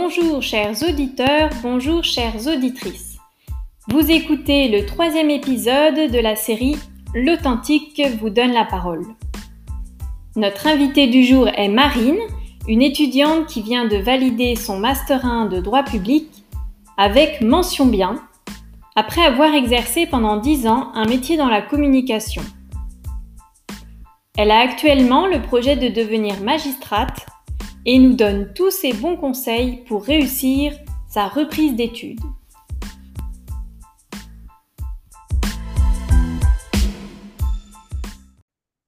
Bonjour chers auditeurs, bonjour chères auditrices. Vous écoutez le troisième épisode de la série L'authentique vous donne la parole. Notre invitée du jour est Marine, une étudiante qui vient de valider son Master 1 de droit public avec mention bien, après avoir exercé pendant 10 ans un métier dans la communication. Elle a actuellement le projet de devenir magistrate et nous donne tous ses bons conseils pour réussir sa reprise d'études.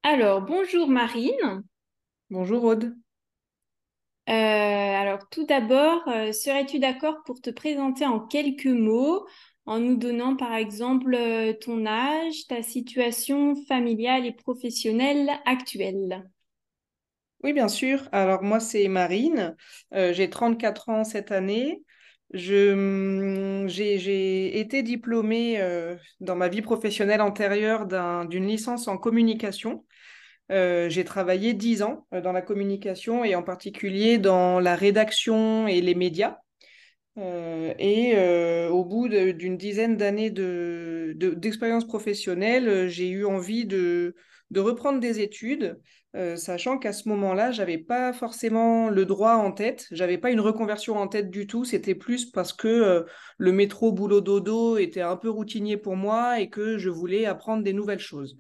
Alors, bonjour Marine. Bonjour Aude. Euh, alors, tout d'abord, euh, serais-tu d'accord pour te présenter en quelques mots en nous donnant par exemple euh, ton âge, ta situation familiale et professionnelle actuelle? Oui, bien sûr. Alors moi, c'est Marine. Euh, j'ai 34 ans cette année. Je, hum, j'ai, été diplômée euh, dans ma vie professionnelle antérieure d'une licence en communication. Euh, j'ai travaillé 10 ans dans la communication et en particulier dans la rédaction et les médias. et au bout d'une dizaine d'années de, d'expérience professionnelle, j'ai eu envie de reprendre des études euh, sachant qu'à ce moment-là, j'avais pas forcément le droit en tête, j'avais pas une reconversion en tête du tout, c'était plus parce que euh, le métro boulot dodo était un peu routinier pour moi et que je voulais apprendre des nouvelles choses.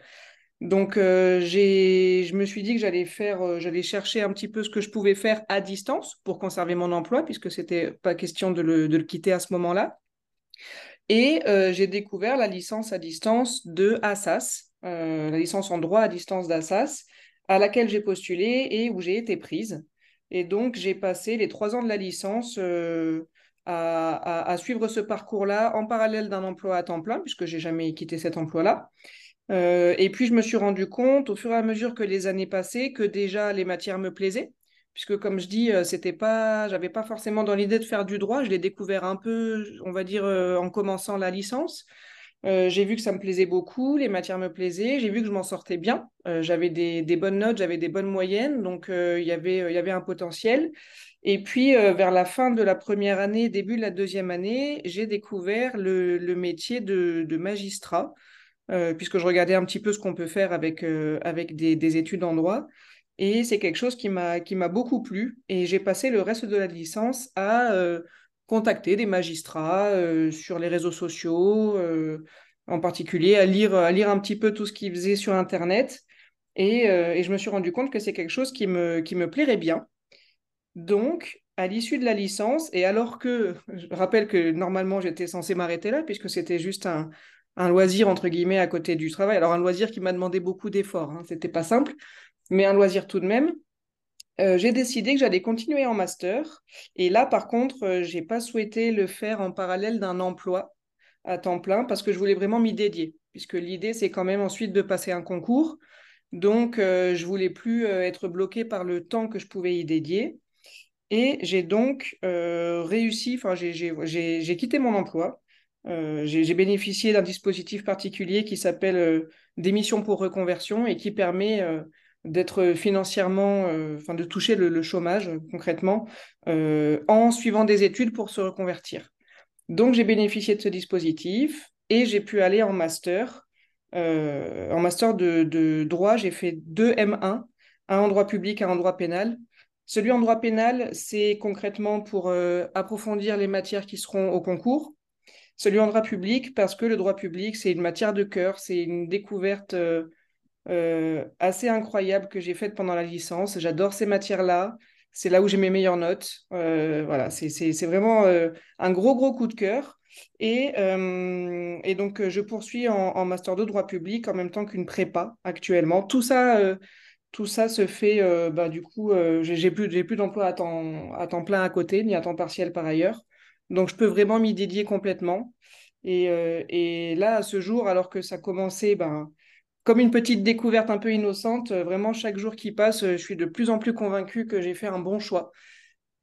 Donc euh, je me suis dit que j'allais faire, j'allais chercher un petit peu ce que je pouvais faire à distance pour conserver mon emploi puisque c'était pas question de le, de le quitter à ce moment-là. Et j'ai découvert la licence à distance de Assas, la licence en droit à distance d'Assas à laquelle j'ai postulé et où j'ai été prise. Et donc, j'ai passé les trois ans de la licence euh, à, suivre ce parcours-là en parallèle d'un emploi à temps plein, puisque j'ai jamais quitté cet emploi-là. Euh, et puis, je me suis rendu compte, au fur et à mesure que les années passaient, que déjà les matières me plaisaient, puisque comme je dis, euh, c'était pas, j'avais pas forcément dans l'idée de faire du droit. Je l'ai découvert un peu, on va dire, en commençant la licence. Euh, j'ai vu que ça me plaisait beaucoup, les matières me plaisaient, j'ai vu que je m'en sortais bien. Euh, j'avais des, bonnes notes, j'avais des bonnes moyennes, donc euh, il y avait, un potentiel. Et puis, vers la fin de la première année, début de la deuxième année, j'ai découvert le, métier de, magistrat, puisque je regardais un petit peu ce qu'on peut faire avec, avec des, des, études en droit. Et c'est quelque chose qui m'a beaucoup plu. Et j'ai passé le reste de la licence à contacter des magistrats euh, sur les réseaux sociaux, euh, en particulier à lire, à lire un petit peu tout ce qu'ils faisaient sur Internet. Et, euh, et, je me suis rendu compte que c'est quelque chose qui me, qui me plairait bien. Donc, à l'issue de la licence, et alors que, je rappelle que normalement j'étais censé m'arrêter là, puisque c'était juste un, un, loisir, entre guillemets, à côté du travail. Alors, un loisir qui m'a demandé beaucoup d'efforts, hein. c'était pas simple, mais un loisir tout de même. Euh, j'ai décidé que j'allais continuer en master. Et là, par contre, euh, je n'ai pas souhaité le faire en parallèle d'un emploi à temps plein parce que je voulais vraiment m'y dédier, puisque l'idée, c'est quand même ensuite de passer un concours. Donc, euh, je voulais plus être bloqué par le temps que je pouvais y dédier. Et j'ai donc réussi, enfin, j'ai quitté mon emploi. j'ai bénéficié d'un dispositif particulier qui s'appelle démission pour reconversion et qui permet d'être financièrement, euh, enfin de toucher le, chômage concrètement, euh, en suivant des études pour se reconvertir. Donc j'ai bénéficié de ce dispositif et j'ai pu aller en master. Euh, en master de, droit, j'ai fait deux M1, un en droit public, un en droit pénal. Celui en droit pénal, c'est concrètement pour approfondir les matières qui seront au concours. Celui en droit public, parce que le droit public, c'est une matière de cœur, c'est une découverte euh, assez incroyable que j'ai faite pendant la licence. J'adore ces matières-là. C'est là où j'ai mes meilleures notes. Euh, voilà, c'est vraiment euh, un gros, gros coup de cœur. Et, et donc, je poursuis en, master de droit public en même temps qu'une prépa actuellement. Tout ça, tout ça se fait, bah, du coup, j'ai plus, plus d'emploi à temps, à temps plein à côté, ni à temps partiel par ailleurs. Donc, je peux vraiment m'y dédier complètement. Et, et, là, à ce jour, alors que ça commençait, ben, comme une petite découverte un peu innocente. Euh, vraiment, chaque jour qui passe, euh, je suis de plus en plus convaincue que j'ai fait un bon choix.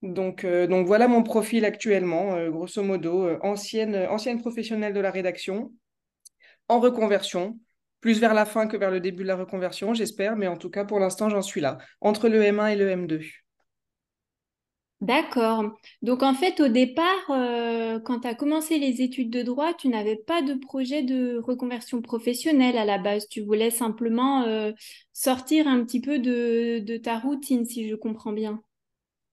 Donc, euh, donc voilà mon profil actuellement, grosso modo, ancienne, ancienne professionnelle de la rédaction, en reconversion, plus vers la fin que vers le début de la reconversion, j'espère, mais en tout cas, pour l'instant, j'en suis là, entre le M1 et le M2. D'accord. Donc en fait, au départ, euh, quand tu as commencé les études de droit, tu n'avais pas de projet de reconversion professionnelle à la base. Tu voulais simplement euh, sortir un petit peu de, ta routine, si je comprends bien.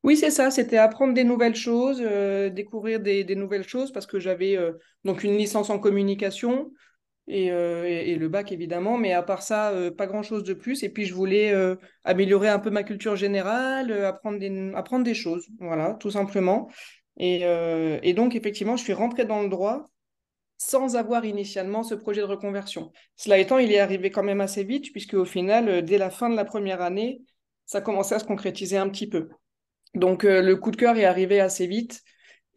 Oui, c'est ça, c'était apprendre des nouvelles choses, euh, découvrir des, des nouvelles choses parce que j'avais donc une licence en communication et, euh, et- le bac évidemment, mais à part ça, euh, pas grand-chose de plus. Et puis je voulais euh, améliorer un peu ma culture générale, apprendre des, choses, voilà, tout simplement. Et, donc effectivement, je suis rentrée dans le droit sans avoir initialement ce projet de reconversion. Cela étant, il est arrivé quand même assez vite puisque au final, dès la fin de la première année, ça commençait à se concrétiser un petit peu. Donc le coup de cœur est arrivé assez vite.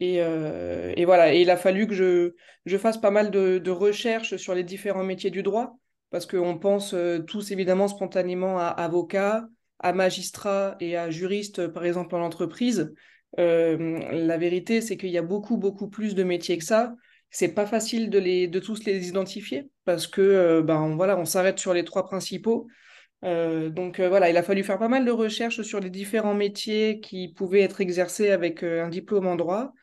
Et, euh, et voilà, il a fallu que je, fasse pas mal de, recherches sur les différents métiers du droit, parce qu'on pense euh, tous évidemment spontanément à avocat, à magistrat et à juriste, par exemple, en entreprise. Euh, la vérité, c'est qu'il y a beaucoup, beaucoup plus de métiers que ça. C'est pas facile de, tous les identifier, parce que ben, voilà, on s'arrête sur les trois principaux. Donc voilà, il a fallu faire pas mal de recherches sur les différents métiers qui pouvaient être exercés avec un diplôme en droit.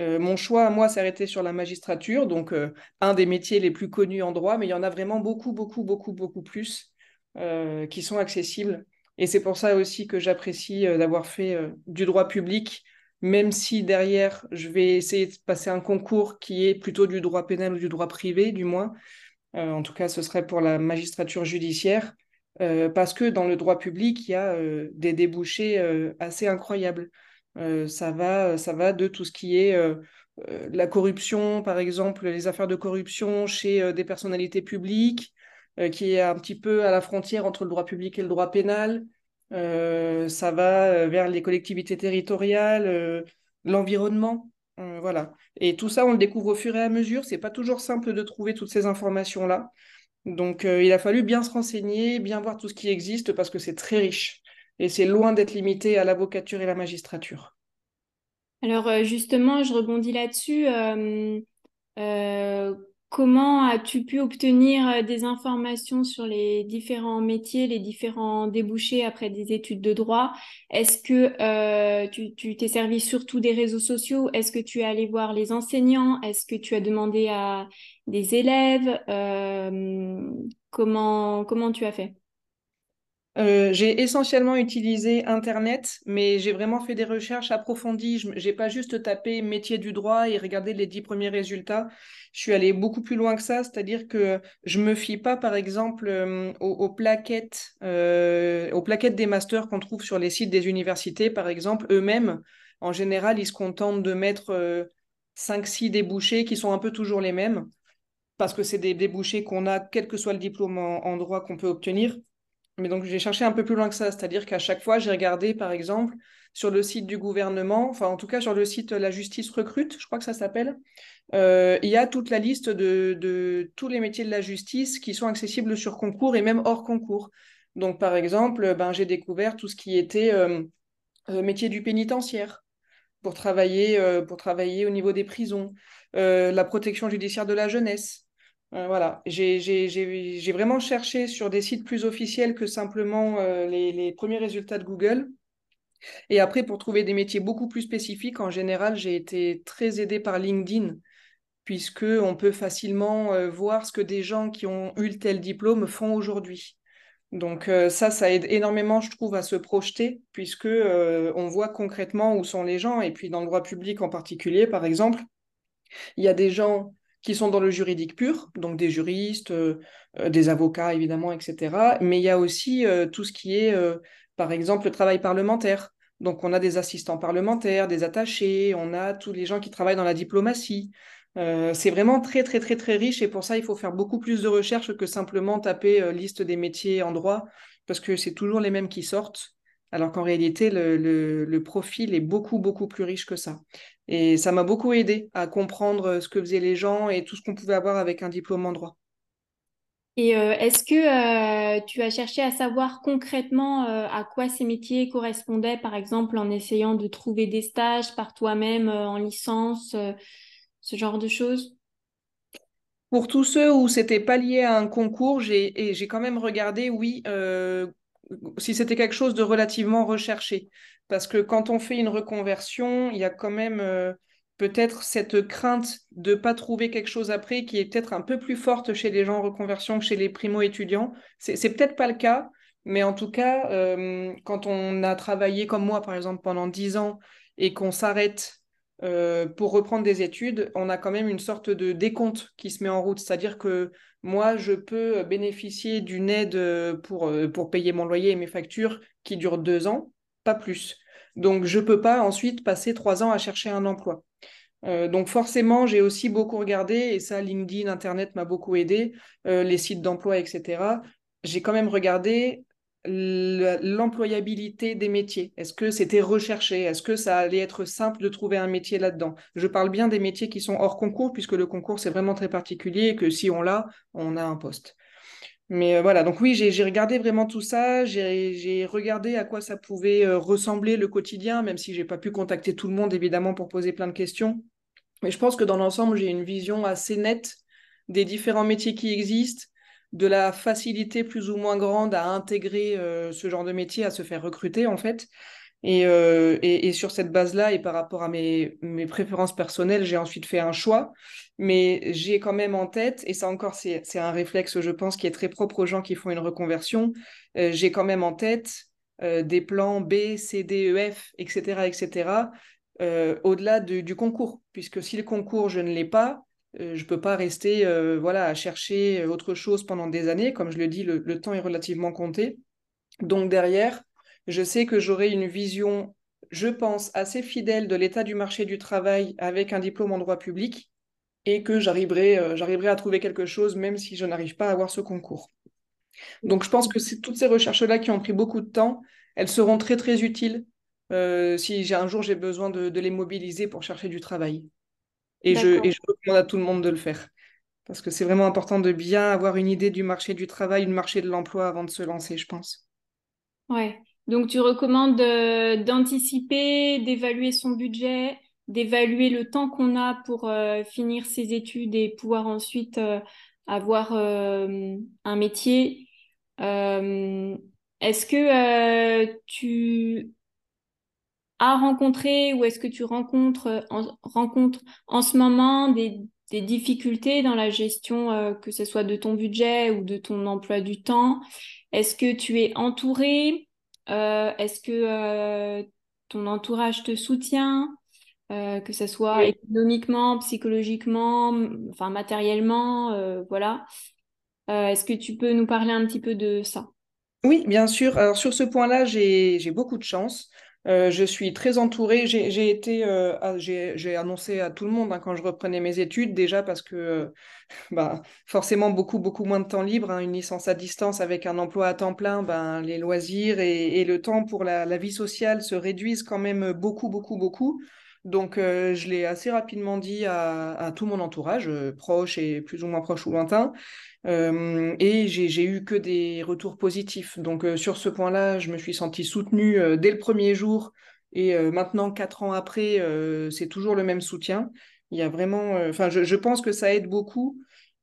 Euh, mon choix, moi, s'est arrêté sur la magistrature, donc euh, un des métiers les plus connus en droit, mais il y en a vraiment beaucoup, beaucoup, beaucoup, beaucoup plus euh, qui sont accessibles. Et c'est pour ça aussi que j'apprécie d'avoir fait du droit public, même si derrière, je vais essayer de passer un concours qui est plutôt du droit pénal ou du droit privé, du moins. En tout cas, ce serait pour la magistrature judiciaire, parce que dans le droit public, il y a des débouchés assez incroyables. Euh, ça va, ça va de tout ce qui est euh, euh, la corruption, par exemple, les affaires de corruption chez des personnalités publiques, qui est un petit peu à la frontière entre le droit public et le droit pénal. Ça va vers les collectivités territoriales, l'environnement. Voilà. Et tout ça, on le découvre au fur et à mesure. C'est pas toujours simple de trouver toutes ces informations-là. Donc, il a fallu bien se renseigner, bien voir tout ce qui existe parce que c'est très riche. Et c'est loin d'être limité à l'avocature et la magistrature. Alors euh, justement, je rebondis là-dessus. euh, euh, comment as-tu pu obtenir des informations sur les différents métiers, les différents débouchés après des études de droit? Est-ce que tu, t'es servi surtout des réseaux sociaux? Est-ce que tu es allé voir les enseignants? Est-ce que tu as demandé à des élèves? Comment, comment tu as fait? Euh, j'ai essentiellement utilisé Internet, mais j'ai vraiment fait des recherches approfondies. Je n'ai pas juste tapé métier du droit et regardé les dix premiers résultats. Je suis allée beaucoup plus loin que ça, c'est-à-dire que je me fie pas, par exemple, euh, aux, plaquettes, euh, aux plaquettes des masters qu'on trouve sur les sites des universités, par exemple. Eux-mêmes, en général, ils se contentent de mettre euh, 5-6 débouchés qui sont un peu toujours les mêmes, parce que c'est des débouchés qu'on a, quel que soit le diplôme en droit qu'on peut obtenir. Mais donc, j'ai cherché un peu plus loin que ça, c'est-à-dire qu'à chaque fois, j'ai regardé, par exemple, sur le site du gouvernement, enfin, en tout cas, sur le site La Justice Recrute, je crois que ça s'appelle, euh, il y a toute la liste de, tous les métiers de la justice qui sont accessibles sur concours et même hors concours. Donc, par exemple, ben, j'ai découvert tout ce qui était euh, euh, métier du pénitentiaire pour travailler, pour travailler au niveau des prisons, la protection judiciaire de la jeunesse. Euh, voilà, j'ai vraiment cherché sur des sites plus officiels que simplement euh, les, premiers résultats de Google. Et après, pour trouver des métiers beaucoup plus spécifiques, en général, j'ai été très aidée par LinkedIn, puisque on peut facilement euh, voir ce que des gens qui ont eu tel diplôme font aujourd'hui. Donc ça, ça aide énormément, je trouve, à se projeter, puisque on voit concrètement où sont les gens. Et puis dans le droit public en particulier, par exemple, il y a des gens qui sont dans le juridique pur, donc des juristes, euh, euh, des avocats évidemment, etc. Mais il y a aussi euh, tout ce qui est, par exemple, le travail parlementaire. Donc on a des assistants parlementaires, des attachés, on a tous les gens qui travaillent dans la diplomatie. C'est vraiment très, très, très, très riche et pour ça, il faut faire beaucoup plus de recherches que simplement taper liste des métiers en droit, parce que c'est toujours les mêmes qui sortent, alors qu'en réalité, le profil est beaucoup, beaucoup plus riche que ça. Et ça m'a beaucoup aidé à comprendre ce que faisaient les gens et tout ce qu'on pouvait avoir avec un diplôme en droit. Et euh, est-ce que euh, tu as cherché à savoir concrètement euh, à quoi ces métiers correspondaient, par exemple en essayant de trouver des stages par toi-même en licence, ce genre de choses? Pour tous ceux où c'était pas lié à un concours, j'ai quand même regardé, oui, si c'était quelque chose de relativement recherché. Parce que quand on fait une reconversion, il y a quand même peut-être cette crainte de ne pas trouver quelque chose après qui est peut-être un peu plus forte chez les gens en reconversion que chez les primo-étudiants. C'est, c'est peut-être pas le cas, mais en tout cas, euh, quand on a travaillé comme moi, par exemple, pendant 10 ans et qu'on s'arrête euh, pour reprendre des études, on a quand même une sorte de décompte qui se met en route. C'est-à-dire que moi, je peux bénéficier d'une aide pour, euh, pour payer mon loyer et mes factures qui dure deux ans, pas plus. Donc, je ne peux pas ensuite passer trois ans à chercher un emploi. Euh, donc forcément, j'ai aussi beaucoup regardé, et ça, LinkedIn, Internet m'a beaucoup aidé, euh, les sites d'emploi, etc. J'ai quand même regardé l'employabilité des métiers. Est-ce que c'était recherché? Est-ce que ça allait être simple de trouver un métier là-dedans? Je parle bien des métiers qui sont hors concours, puisque le concours, c'est vraiment très particulier et que si on l'a, on a un poste. Mais euh, voilà, donc oui, j'ai regardé vraiment tout ça, j'ai regardé à quoi ça pouvait ressembler le quotidien, même si j'ai pas pu contacter tout le monde, évidemment, pour poser plein de questions. Mais je pense que dans l'ensemble, j'ai une vision assez nette des différents métiers qui existent, de la facilité plus ou moins grande à intégrer euh, ce genre de métier, à se faire recruter en fait. Euh, et, et, sur cette base-là, et par rapport à mes, préférences personnelles, j'ai ensuite fait un choix. Mais j'ai quand même en tête, et ça encore, c'est un réflexe, je pense, qui est très propre aux gens qui font une reconversion, euh, j'ai quand même en tête des plans B, C, D, E, F, etc., etc., euh, au-delà du concours, puisque si le concours, je ne l'ai pas, euh, je ne peux pas rester euh, voilà, à chercher autre chose pendant des années. Comme je le dis, le, temps est relativement compté. Donc derrière, je sais que j'aurai une vision, je pense, assez fidèle de l'état du marché du travail avec un diplôme en droit public et que j'arriverai, j'arriverai à trouver quelque chose même si je n'arrive pas à avoir ce concours. Donc je pense que toutes ces recherches-là qui ont pris beaucoup de temps, elles seront très très utiles euh, si un jour j'ai besoin de, les mobiliser pour chercher du travail. Et je, et je recommande à tout le monde de le faire. Parce que c'est vraiment important de bien avoir une idée du marché du travail, du marché de l'emploi avant de se lancer, je pense. Ouais. Donc tu recommandes euh, d'anticiper, d'évaluer son budget, d'évaluer le temps qu'on a pour euh, finir ses études et pouvoir ensuite avoir un métier. Est-ce que tu à rencontrer ou est-ce que tu rencontres euh, en, rencontres en ce moment des, difficultés dans la gestion, euh, que ce soit de ton budget ou de ton emploi du temps? Est-ce que tu es entouré? Euh, Est-ce que ton entourage te soutient? Que ce soit économiquement, psychologiquement, enfin matériellement, voilà. Est-ce que tu peux nous parler un petit peu de ça? Oui, bien sûr. Alors sur ce point-là, j'ai beaucoup de chance. Euh, je suis très entourée. J'ai été, euh, j'ai annoncé à tout le monde hein, quand je reprenais mes études, déjà parce que euh, bah, forcément beaucoup, beaucoup moins de temps libre. Hein, une licence à distance avec un emploi à temps plein, ben, les loisirs et, le temps pour la, vie sociale se réduisent quand même beaucoup, beaucoup, beaucoup. Donc, je l'ai assez rapidement dit à, tout mon entourage, proche et plus ou moins proche ou lointain. Euh, et j'ai eu que des retours positifs. Donc euh, sur ce point-là, je me suis sentie soutenue euh, dès le premier jour. Et maintenant, quatre ans après, c'est toujours le même soutien. Il y a vraiment, enfin, je, pense que ça aide beaucoup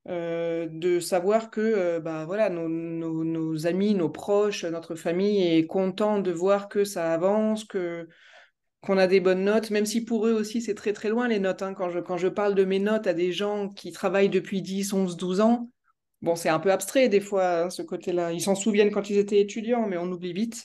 de savoir que, bah voilà, nos, nos, amis, nos proches, notre famille est content de voir que ça avance, que qu'on a des bonnes notes, même si pour eux aussi c'est très très loin les notes. Hein. Quand, je, quand je parle de mes notes à des gens qui travaillent depuis 10, 11, 12 ans, Bon, c'est un peu abstrait des fois, hein, ce côté-là. Ils s'en souviennent quand ils étaient étudiants, mais on oublie vite.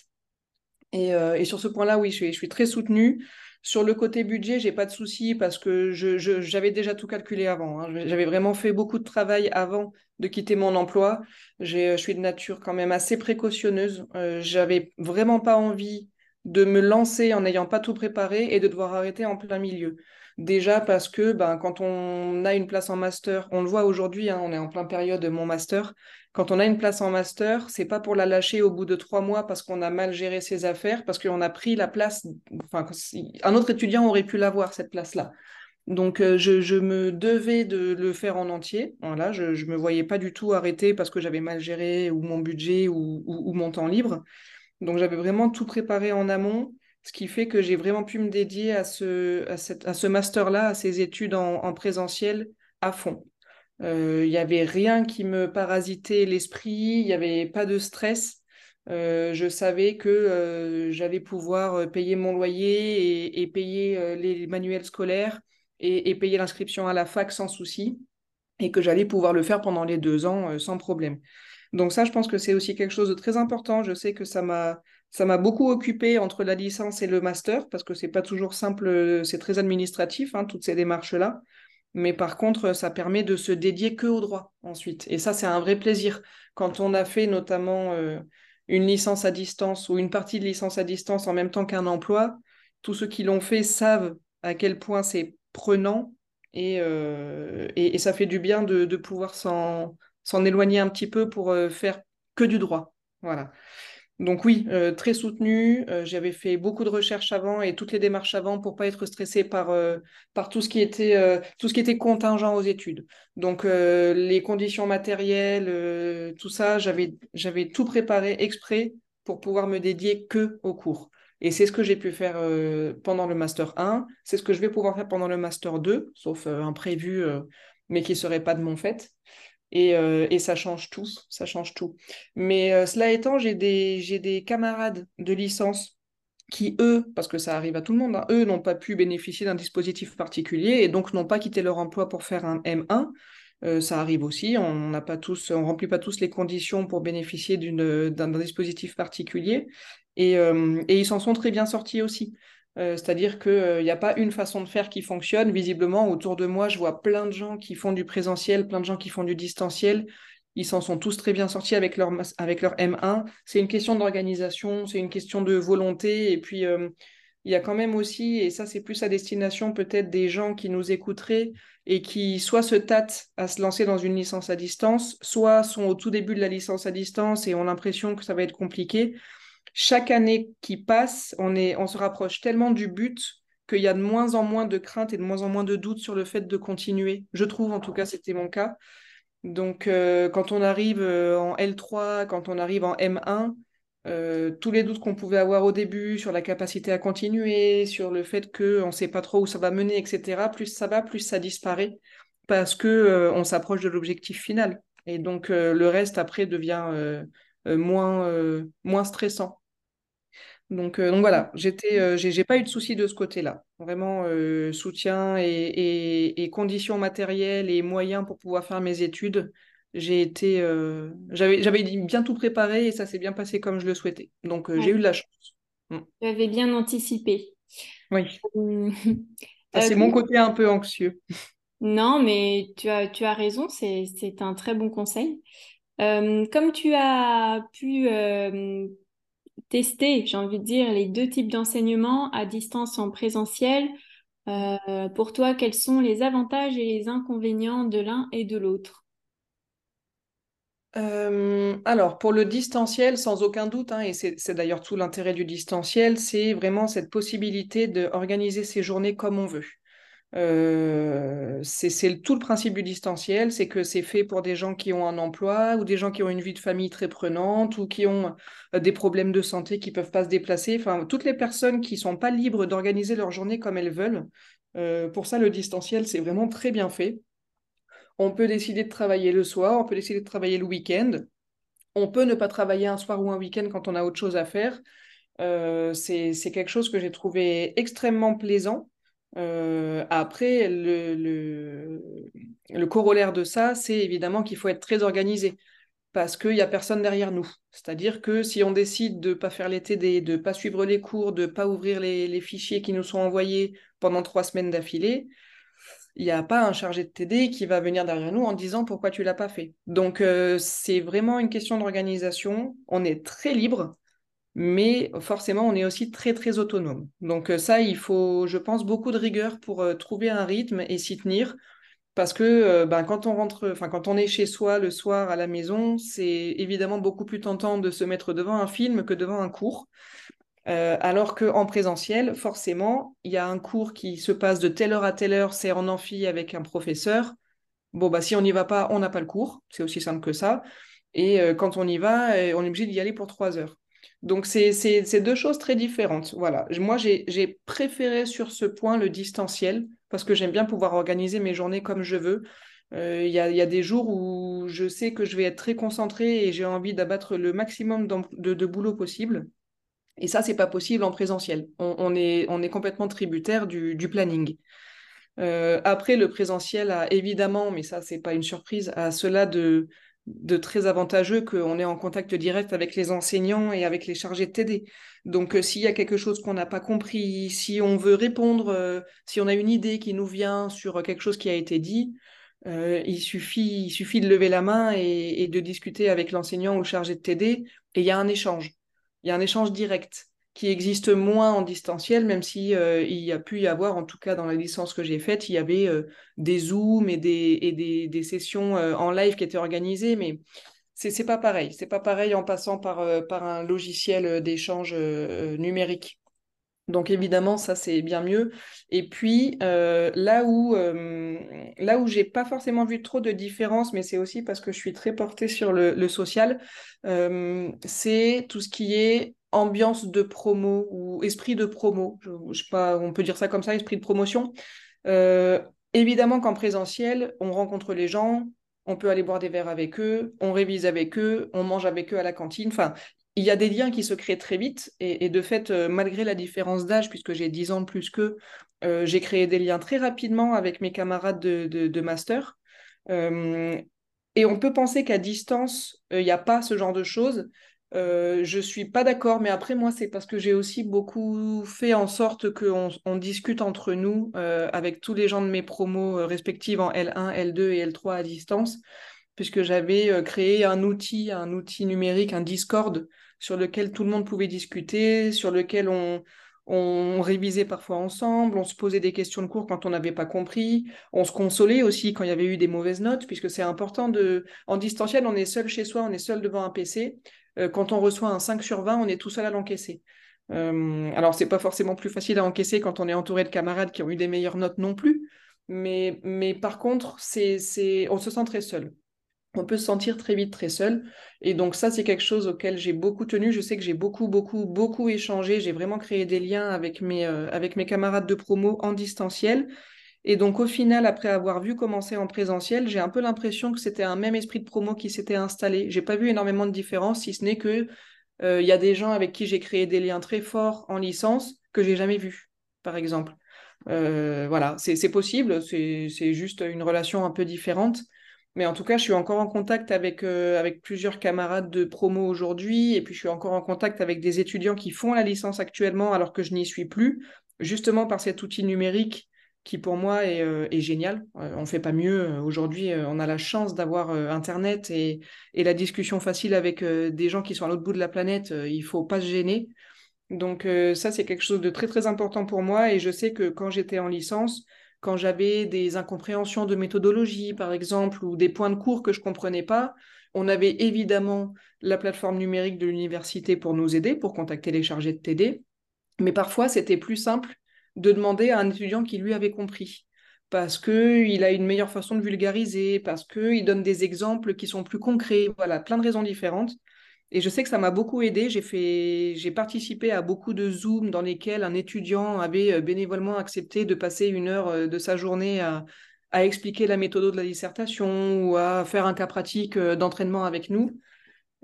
Et, euh, sur ce point-là, oui, je suis, je suis, très soutenue. Sur le côté budget, j'ai pas de souci parce que j'avais déjà tout calculé avant. Hein. J'avais vraiment fait beaucoup de travail avant de quitter mon emploi. Je suis de nature quand même assez précautionneuse. Euh, j'avais vraiment pas envie de me lancer en n'ayant pas tout préparé et de devoir arrêter en plein milieu. Déjà parce que ben, quand on a une place en master, on le voit aujourd'hui, hein, on est en plein période de mon master. Quand on a une place en master, c'est pas pour la lâcher au bout de trois mois parce qu'on a mal géré ses affaires, parce qu'on a pris la place. Enfin, un autre étudiant aurait pu l'avoir cette place-là. Donc, euh, je, me devais de le faire en entier. Voilà, je ne me voyais pas du tout arrêter parce que j'avais mal géré ou mon budget ou mon temps libre. Donc, j'avais vraiment tout préparé en amont ce qui fait que j'ai vraiment pu me dédier à ce, à cette, à ce master-là, à ces études en, présentiel à fond. Il euh, n'y avait rien qui me parasitait l'esprit, il n'y avait pas de stress. je savais que j'allais pouvoir payer mon loyer et, payer les manuels scolaires et, payer l'inscription à la fac sans souci et que j'allais pouvoir le faire pendant les deux ans sans problème. Donc ça, je pense que c'est aussi quelque chose de très important. Je sais que ça m'a ça m'a beaucoup occupé entre la licence et le master parce que c'est pas toujours simple, c'est très administratif, hein, toutes ces démarches-là. Mais par contre, ça permet de se dédier que au droit ensuite. Et ça, c'est un vrai plaisir. Quand on a fait notamment euh, une licence à distance ou une partie de licence à distance en même temps qu'un emploi, tous ceux qui l'ont fait savent à quel point c'est prenant et, euh, et, ça fait du bien de pouvoir s'en éloigner un petit peu pour euh, faire que du droit. Voilà. Donc oui, euh, très soutenu. Euh, j'avais fait beaucoup de recherches avant et toutes les démarches avant pour pas être stressée par, tout, ce qui était, tout ce qui était contingent aux études. Donc les conditions matérielles, tout ça, j'avais, tout préparé exprès pour pouvoir me dédier que aux cours. Et c'est ce que j'ai pu faire pendant le Master 1, c'est ce que je vais pouvoir faire pendant le Master 2, sauf un prévu, mais qui serait pas de mon fait. Euh, et, ça change tout, ça change tout. Mais euh, cela étant, j'ai des, camarades de licence qui, eux, parce que ça arrive à tout le monde, hein, eux n'ont pas pu bénéficier d'un dispositif particulier et donc n'ont pas quitté leur emploi pour faire un M1. Euh, ça arrive aussi, on n'a pas tous, on remplit pas tous les conditions pour bénéficier d'une, d'un, dispositif particulier et ils s'en sont très bien sortis aussi. Euh, c'est-à-dire qu'il n'y a pas une façon de faire qui fonctionne. Visiblement, autour de moi, je vois plein de gens qui font du présentiel, plein de gens qui font du distanciel. Ils s'en sont tous très bien sortis avec leur, avec leur M1. C'est une question d'organisation, c'est une question de volonté. Et puis, euh, il y a quand même aussi, et ça c'est plus à destination peut-être des gens qui nous écouteraient et qui soit se tâtent à se lancer dans une licence à distance, soit sont au tout début de la licence à distance et ont l'impression que ça va être compliqué chaque année qui passe, on, se rapproche tellement du but qu'il y a de moins en moins de craintes et de moins en moins de doutes sur le fait de continuer. Je trouve, en tout cas, c'était mon cas. Donc, euh, quand on arrive euh, en L3, quand on arrive en M1, euh, tous les doutes qu'on pouvait avoir au début sur la capacité à continuer, sur le fait qu'on ne sait pas trop où ça va mener, etc., plus ça va, plus ça disparaît parce que on s'approche de l'objectif final. Et donc, le reste, après, devient moins, moins stressant. Donc, euh, donc voilà, j'étais, euh, j'ai, pas eu de souci de ce côté-là. Vraiment, euh, soutien et, conditions matérielles et moyens pour pouvoir faire mes études. J'ai été, j'avais, j'avais bien tout préparé et ça s'est bien passé comme je le souhaitais. Donc j'ai eu de la chance. Mm. Tu avais bien anticipé. Oui. c'est mon côté un peu anxieux. Non, mais tu as, tu as raison, c'est, c'est un très bon conseil. Comme tu as pu tester, j'ai envie de dire, les deux types d'enseignement à distance en présentiel. Euh, pour toi, quels sont les avantages et les inconvénients de l'un et de l'autre? Euh, alors, pour le distanciel, sans aucun doute, hein, et c'est d'ailleurs tout l'intérêt du distanciel, c'est vraiment cette possibilité d'organiser ses journées comme on veut. Euh, c'est tout le principe du distanciel, c'est que c'est fait pour des gens qui ont un emploi ou des gens qui ont une vie de famille très prenante ou qui ont euh, des problèmes de santé qui ne peuvent pas se déplacer. Toutes les personnes qui ne sont pas libres d'organiser leur journée comme elles veulent. Euh, pour ça, le distanciel, c'est vraiment très bien fait. On peut décider de travailler le soir, on peut décider de travailler le week-end. On peut ne pas travailler un soir ou un week-end quand on a autre chose à faire. c'est quelque chose que j'ai trouvé extrêmement plaisant. Euh, après, le, corollaire de ça, c'est évidemment qu'il faut être très organisé parce qu'il n'y a personne derrière nous. C'est-à-dire que si on décide de ne pas faire les TD, de ne pas suivre les cours, de ne pas ouvrir les, fichiers qui nous sont envoyés pendant trois semaines d'affilée, il n'y a pas un chargé de TD qui va venir derrière nous en disant pourquoi tu l'as pas fait. Donc euh, c'est vraiment une question d'organisation. On est très libre mais forcément, on est aussi très, très autonome. Donc euh, ça, il faut, je pense, beaucoup de rigueur pour euh, trouver un rythme et s'y tenir. Parce que euh, ben, quand on rentre, enfin quand on est chez soi le soir à la maison, c'est évidemment beaucoup plus tentant de se mettre devant un film que devant un cours. alors qu'en présentiel, forcément, il y a un cours qui se passe de telle heure à telle heure, c'est en amphi avec un professeur. Bon, bah, si on n'y va pas, on n'a pas le cours. C'est aussi simple que ça. Et quand on y va, on est obligé d'y aller pour trois heures. Donc, c'est deux choses très différentes. Voilà. Moi, j'ai préféré sur ce point le distanciel parce que j'aime bien pouvoir organiser mes journées comme je veux. Il y, a, des jours où je sais que je vais être très concentrée et j'ai envie d'abattre le maximum de, boulot possible. Et ça, c'est pas possible en présentiel. On, est, on est complètement tributaire du, planning. après, le présentiel a évidemment, mais ça, c'est pas une surprise, à cela de, de très avantageux qu'on est en contact direct avec les enseignants et avec les chargés de TD. Donc, euh, s'il y a quelque chose qu'on n'a pas compris, si on veut répondre, euh, si on a une idée qui nous vient sur quelque chose qui a été dit, euh, il, suffit, il suffit de lever la main et, de discuter avec l'enseignant ou le chargé de TD, et il y a un échange. Il y a un échange direct qui existe moins en distanciel, même si euh, il y a pu y avoir, en tout cas dans la licence que j'ai faite, il y avait euh, des Zooms et des, et des, sessions euh, en live qui étaient organisées, mais c'est n'est pas pareil. C'est pas pareil en passant par, par un logiciel d'échange numérique. Donc évidemment, ça c'est bien mieux. Et puis là où là où j'ai pas forcément vu trop de différence, mais c'est aussi parce que je suis très portée sur le social, c'est tout ce qui est ambiance de promo ou esprit de promo. Je, sais pas, on peut dire ça comme ça, esprit de promotion. Euh, évidemment qu'en présentiel, on rencontre les gens, on peut aller boire des verres avec eux, on révise avec eux, on mange avec eux à la cantine. Enfin, il y a des liens qui se créent très vite. Et, de fait, euh, malgré la différence d'âge, puisque j'ai 10 ans de plus qu'eux, euh, j'ai créé des liens très rapidement avec mes camarades de, master. et on peut penser qu'à distance, il n'y a pas ce genre de choses. Euh, je suis pas d'accord, mais après, moi, c'est parce que j'ai aussi beaucoup fait en sorte qu'on on discute entre nous euh, avec tous les gens de mes promos euh, respectives en L1, L2 et L3 à distance, puisque j'avais euh, créé un outil, un outil numérique, un Discord sur lequel tout le monde pouvait discuter, sur lequel on, on révisait parfois ensemble, on se posait des questions de cours quand on n'avait pas compris, on se consolait aussi quand il y avait eu des mauvaises notes, puisque c'est important de... En distanciel, on est seul chez soi, on est seul devant un PC. Euh, quand on reçoit un 5 sur 20, on est tout seul à l'encaisser. Euh, alors, c'est pas forcément plus facile à encaisser quand on est entouré de camarades qui ont eu des meilleures notes non plus, mais, mais par contre, c'est, c'est, on se sent très seul. On peut se sentir très vite très seul. Et donc ça, c'est quelque chose auquel j'ai beaucoup tenu. Je sais que j'ai beaucoup, beaucoup, beaucoup échangé. J'ai vraiment créé des liens avec mes, euh, avec mes camarades de promo en distanciel. Et donc, au final, après avoir vu commencer en présentiel, j'ai un peu l'impression que c'était un même esprit de promo qui s'était installé. J'ai pas vu énormément de différence, si ce n'est que euh, il y a des gens avec qui j'ai créé des liens très forts en licence que j'ai jamais vus, par exemple. Euh, voilà, c'est possible, c'est juste une relation un peu différente. Mais en tout cas, je suis encore en contact avec, euh, avec plusieurs camarades de promo aujourd'hui, et puis je suis encore en contact avec des étudiants qui font la licence actuellement alors que je n'y suis plus, justement par cet outil numérique qui pour moi est, euh, génial. Euh, on ne fait pas mieux. Euh, aujourd'hui, on a la chance d'avoir Internet et, la discussion facile avec des gens qui sont à l'autre bout de la planète. il ne faut pas se gêner. Donc ça, c'est quelque chose de très, très important pour moi. Et je sais que quand j'étais en licence, quand j'avais des incompréhensions de méthodologie, par exemple, ou des points de cours que je ne comprenais pas, on avait évidemment la plateforme numérique de l'université pour nous aider, pour contacter les chargés de TD. Mais parfois, c'était plus simple de demander à un étudiant qui lui avait compris. Parce qu'il a une meilleure façon de vulgariser, parce qu'il donne des exemples qui sont plus concrets, voilà, plein de raisons différentes. Et je sais que ça m'a beaucoup aidé. J'ai fait, j'ai participé à beaucoup de Zooms dans lesquels un étudiant avait euh, bénévolement accepté de passer une heure euh, de sa journée à, expliquer la méthode de la dissertation ou à faire un cas pratique euh, d'entraînement avec nous.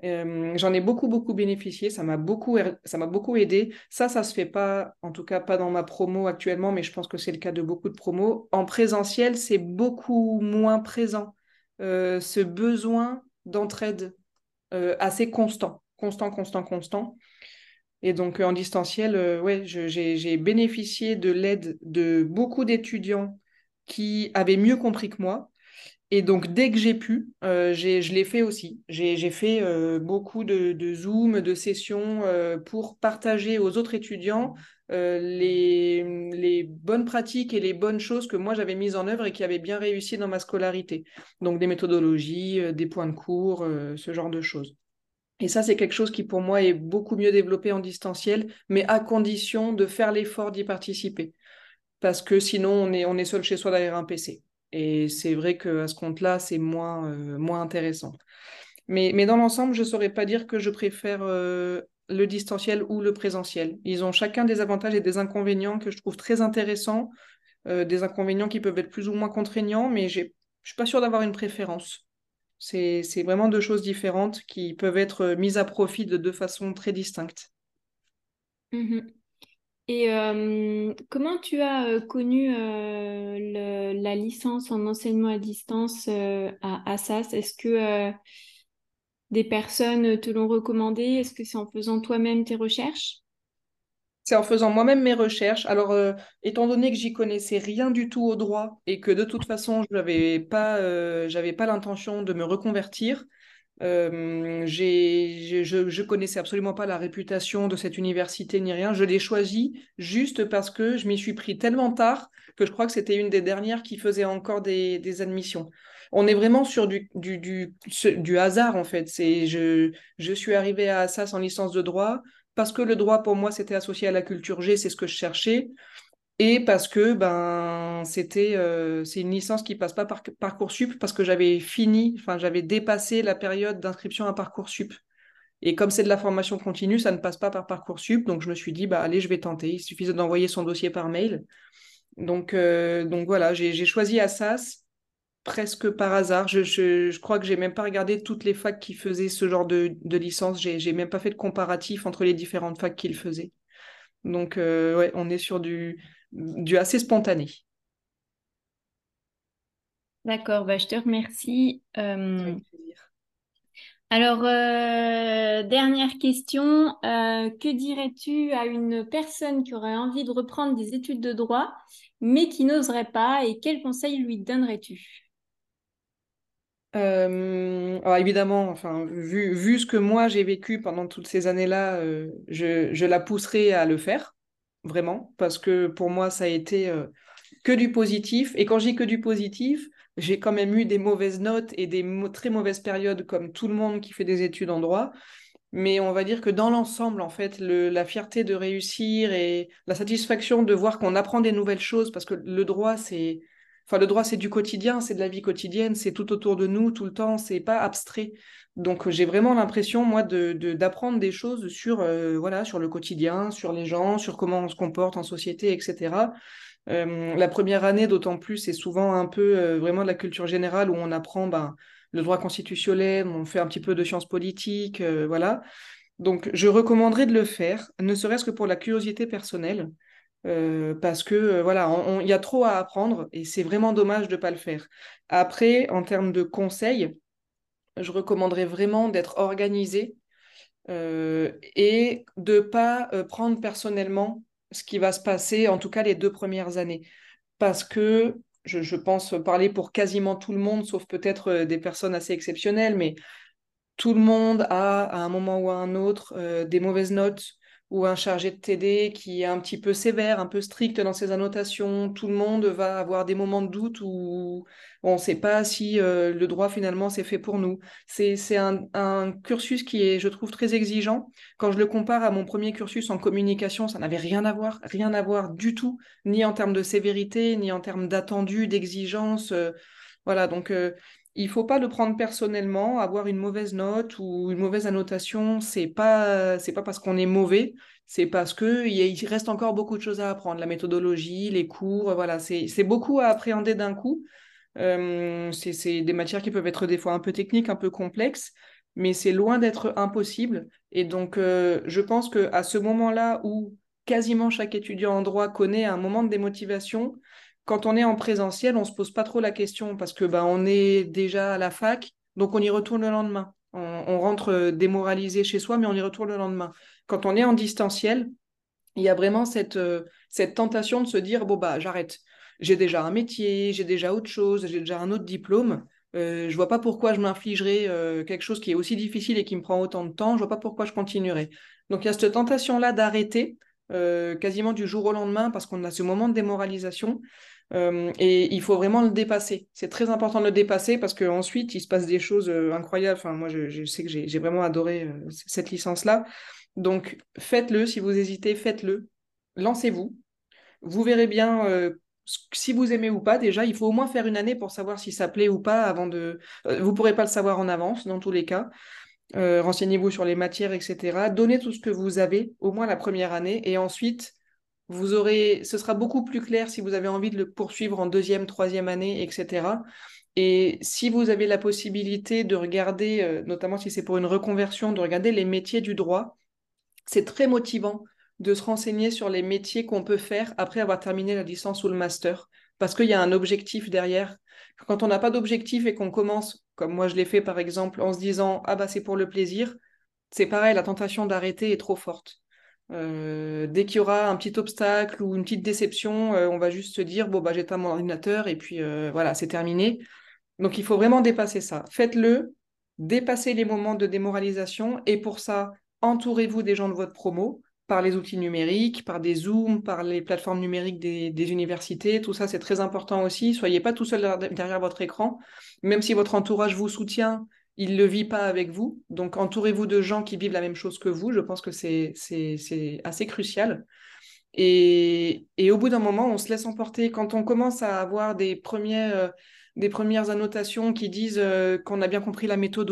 Euh, j'en ai beaucoup, beaucoup bénéficié. Ça m'a beaucoup, ça beaucoup aidé. Ça, ça se fait pas, en tout cas pas dans ma promo actuellement, mais je pense que c'est le cas de beaucoup de promos. En présentiel, c'est beaucoup moins présent. Euh, ce besoin d'entraide euh, assez constant, constant, constant, constant. Et donc en distanciel, ouais, j'ai bénéficié de l'aide de beaucoup d'étudiants qui avaient mieux compris que moi, et donc, dès que j'ai pu, euh, je l'ai fait aussi. J'ai fait euh, beaucoup de, Zoom, de sessions euh, pour partager aux autres étudiants les, les, bonnes pratiques et les bonnes choses que moi j'avais mises en œuvre et qui avaient bien réussi dans ma scolarité. Donc, des méthodologies, des points de cours, ce genre de choses. Et ça, c'est quelque chose qui pour moi est beaucoup mieux développé en distanciel, mais à condition de faire l'effort d'y participer. Parce que sinon, on est, on est seul chez soi derrière un PC. Et c'est vrai qu'à ce compte-là, c'est moins, euh, moins intéressant. Mais, mais dans l'ensemble, je ne saurais pas dire que je préfère euh, le distanciel ou le présentiel. Ils ont chacun des avantages et des inconvénients que je trouve très intéressants, euh, des inconvénients qui peuvent être plus ou moins contraignants, mais Je suis pas sûre d'avoir une préférence. C'est vraiment deux choses différentes qui peuvent être mises à profit de deux façons très distinctes. Mmh Et comment tu as connu la licence en enseignement à distance à Assas? Est-ce que des personnes te l'ont recommandé? Est-ce que c'est en faisant toi-même tes recherches? C'est en faisant moi-même mes recherches. Alors, euh, étant donné que j'y connaissais rien du tout au droit et que de toute façon, je n'avais pas, euh, j'avais pas l'intention de me reconvertir, je, je connaissais absolument pas la réputation de cette université ni rien. Je l'ai choisie juste parce que je m'y suis pris tellement tard que je crois que c'était une des dernières qui faisait encore des, admissions. On est vraiment sur du, du, hasard en fait. Je, je suis arrivée à Assas en licence de droit parce que le droit pour moi c'était associé à la culture G, c'est ce que je cherchais, et parce que ben c'était euh, c'est une licence qui passe pas par parcoursup parce que j'avais fini, enfin j'avais dépassé la période d'inscription à parcoursup. Et comme c'est de la formation continue, ça ne passe pas par parcoursup, donc je me suis dit bah allez je vais tenter. Il suffisait d'envoyer son dossier par mail. Donc euh, donc voilà, j'ai choisi Assas presque par hasard. Je, je, crois que j'ai même pas regardé toutes les facs qui faisaient ce genre de, de licence. J'ai, même pas fait de comparatif entre les différentes facs qu'ils faisaient. Donc, euh, ouais, on est sur du, du assez spontané. D'accord, bah, je te remercie. Euh, alors, euh, dernière question. que dirais-tu à une personne qui aurait envie de reprendre des études de droit, mais qui n'oserait pas, et quels conseils lui donnerais-tu? Euh, alors évidemment, enfin, vu, vu ce que moi j'ai vécu pendant toutes ces années-là, euh, je, je, la pousserai à le faire, vraiment, parce que pour moi, ça a été euh, que du positif. Et quand j'ai que du positif, j'ai quand même eu des mauvaises notes et des très mauvaises périodes, comme tout le monde qui fait des études en droit. Mais on va dire que dans l'ensemble, en fait, la fierté de réussir et la satisfaction de voir qu'on apprend des nouvelles choses, parce que le droit, c'est Enfin, le droit, c'est du quotidien, c'est de la vie quotidienne, c'est tout autour de nous, tout le temps, c'est pas abstrait. Donc, j'ai vraiment l'impression, moi, de, d'apprendre des choses sur, euh, voilà, sur le quotidien, sur les gens, sur comment on se comporte en société, etc. Euh, la première année, d'autant plus, c'est souvent un peu euh, vraiment de la culture générale où on apprend ben, le droit constitutionnel, on fait un petit peu de sciences politiques, voilà. Donc, je recommanderais de le faire, ne serait-ce que pour la curiosité personnelle. Euh, parce que euh, voilà, il y a trop à apprendre et c'est vraiment dommage de ne pas le faire. Après, en termes de conseils, je recommanderais vraiment d'être organisé euh, et de ne pas prendre personnellement ce qui va se passer, en tout cas les deux premières années. Parce que je, je pense parler pour quasiment tout le monde, sauf peut-être des personnes assez exceptionnelles, mais tout le monde a à un moment ou à un autre des mauvaises notes, ou un chargé de TD qui est un petit peu sévère, un peu strict dans ses annotations. Tout le monde va avoir des moments de doute où on ne sait pas si euh, le droit finalement c'est fait pour nous. C'est un, un, cursus qui est, je trouve, très exigeant. Quand je le compare à mon premier cursus en communication, ça n'avait rien à voir, rien à voir du tout, ni en termes de sévérité, ni en termes d'attendu, d'exigence. Euh, voilà, donc euh, il faut pas le prendre personnellement, avoir une mauvaise note ou une mauvaise annotation, c'est pas c'est pas parce qu'on est mauvais, c'est parce que il reste encore beaucoup de choses à apprendre, la méthodologie, les cours, voilà, c'est beaucoup à appréhender d'un coup. Euh, c'est des matières qui peuvent être des fois un peu techniques, un peu complexes, mais c'est loin d'être impossible. Et donc, euh, je pense que à ce moment-là où quasiment chaque étudiant en droit connaît un moment de démotivation, quand on est en présentiel, on se pose pas trop la question parce que bah, on est déjà à la fac, donc on y retourne le lendemain. On, rentre euh, démoralisé chez soi, mais on y retourne le lendemain. Quand on est en distanciel, il y a vraiment cette, euh, cette tentation de se dire bon bah j'arrête. J'ai déjà un métier, j'ai déjà autre chose, j'ai déjà un autre diplôme. Euh, je vois pas pourquoi je m'infligerais euh, quelque chose qui est aussi difficile et qui me prend autant de temps. Je vois pas pourquoi je continuerai. Donc il y a cette tentation là d'arrêter quasiment du jour au lendemain parce qu'on a ce moment de démoralisation. Euh, et il faut vraiment le dépasser. C'est très important de le dépasser parce qu'ensuite, il se passe des choses euh, incroyables. Enfin, moi, je, sais que j'ai vraiment adoré euh, cette licence-là. Donc, faites-le. Si vous hésitez, faites-le. Lancez-vous. Vous verrez bien si vous aimez ou pas. Déjà, il faut au moins faire une année pour savoir si ça plaît ou pas avant de. vous ne pourrez pas le savoir en avance, dans tous les cas. Renseignez-vous sur les matières, etc. Donnez tout ce que vous avez, au moins la première année. Et ensuite, vous aurez, ce sera beaucoup plus clair si vous avez envie de le poursuivre en deuxième, troisième année, etc. Et si vous avez la possibilité de regarder, euh, notamment si c'est pour une reconversion, de regarder les métiers du droit, c'est très motivant de se renseigner sur les métiers qu'on peut faire après avoir terminé la licence ou le master, parce qu'il y a un objectif derrière. Quand on n'a pas d'objectif et qu'on commence, comme moi je l'ai fait par exemple, en se disant ah bah c'est pour le plaisir, c'est pareil, la tentation d'arrêter est trop forte. Euh, dès qu'il y aura un petit obstacle ou une petite déception, euh, on va juste se dire bon bah j'éteins mon ordinateur et puis euh, voilà c'est terminé. Donc il faut vraiment dépasser ça. Faites-le, dépassez les moments de démoralisation et pour ça entourez-vous des gens de votre promo par les outils numériques, par des Zooms, par les plateformes numériques des, des universités. Tout ça c'est très important aussi. Soyez pas tout seul derrière votre écran, même si votre entourage vous soutient il ne le vit pas avec vous. Donc, entourez-vous de gens qui vivent la même chose que vous. Je pense que c'est assez crucial. Et, au bout d'un moment, on se laisse emporter. Quand on commence à avoir des, euh, premières annotations qui disent euh, qu'on a bien compris la méthode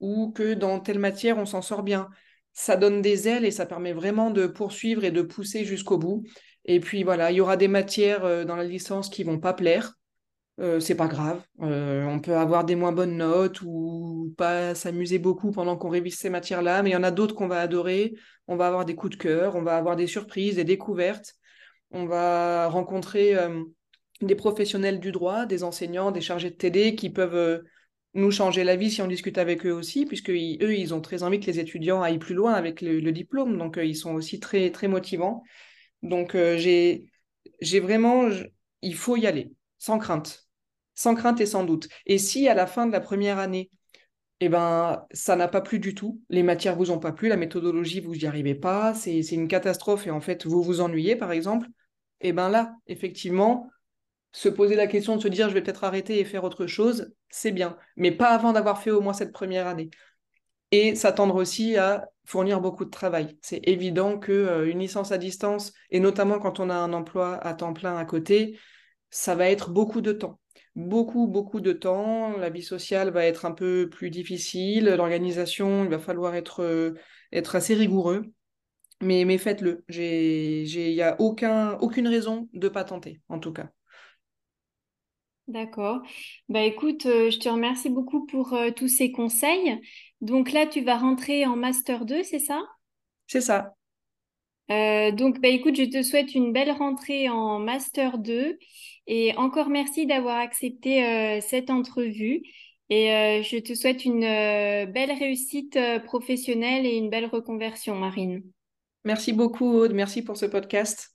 ou que dans telle matière, on s'en sort bien, ça donne des ailes et ça permet vraiment de poursuivre et de pousser jusqu'au bout. Et puis voilà, il y aura des matières euh, dans la licence qui vont pas plaire. Euh, c'est pas grave. Euh, on peut avoir des moins bonnes notes ou pas s'amuser beaucoup pendant qu'on révise ces matières-là, mais il y en a d'autres qu'on va adorer. On va avoir des coups de cœur, on va avoir des surprises, des découvertes. On va rencontrer euh, des professionnels du droit, des enseignants, des chargés de TD qui peuvent nous changer la vie si on discute avec eux aussi, puisque eux, ils ont très envie que les étudiants aillent plus loin avec le, diplôme. Donc, ils sont aussi très, très motivants. Donc, j'ai vraiment, il faut y aller, sans crainte sans crainte et sans doute. Et si à la fin de la première année, eh ben, ça n'a pas plu du tout, les matières vous ont pas plu, la méthodologie, vous n'y arrivez pas, c'est une catastrophe et en fait, vous vous ennuyez, par exemple, eh ben là, effectivement, se poser la question de se dire je vais peut-être arrêter et faire autre chose, c'est bien, mais pas avant d'avoir fait au moins cette première année. Et s'attendre aussi à fournir beaucoup de travail. C'est évident qu'une euh, licence à distance, et notamment quand on a un emploi à temps plein à côté, ça va être beaucoup de temps beaucoup, beaucoup de temps. La vie sociale va être un peu plus difficile. L'organisation, il va falloir être, euh, être assez rigoureux. Mais, mais faites-le. Il n'y a aucun, aucune raison de ne pas tenter, en tout cas. D'accord. Bah écoute, euh, je te remercie beaucoup pour euh, tous ces conseils. Donc là, tu vas rentrer en Master 2, c'est ça? C'est ça. donc, bah écoute, je te souhaite une belle rentrée en Master 2 et encore merci d'avoir accepté euh, cette entrevue. Et euh, je te souhaite une euh, belle réussite professionnelle et une belle reconversion, Marine. Merci beaucoup, Aude. Merci pour ce podcast.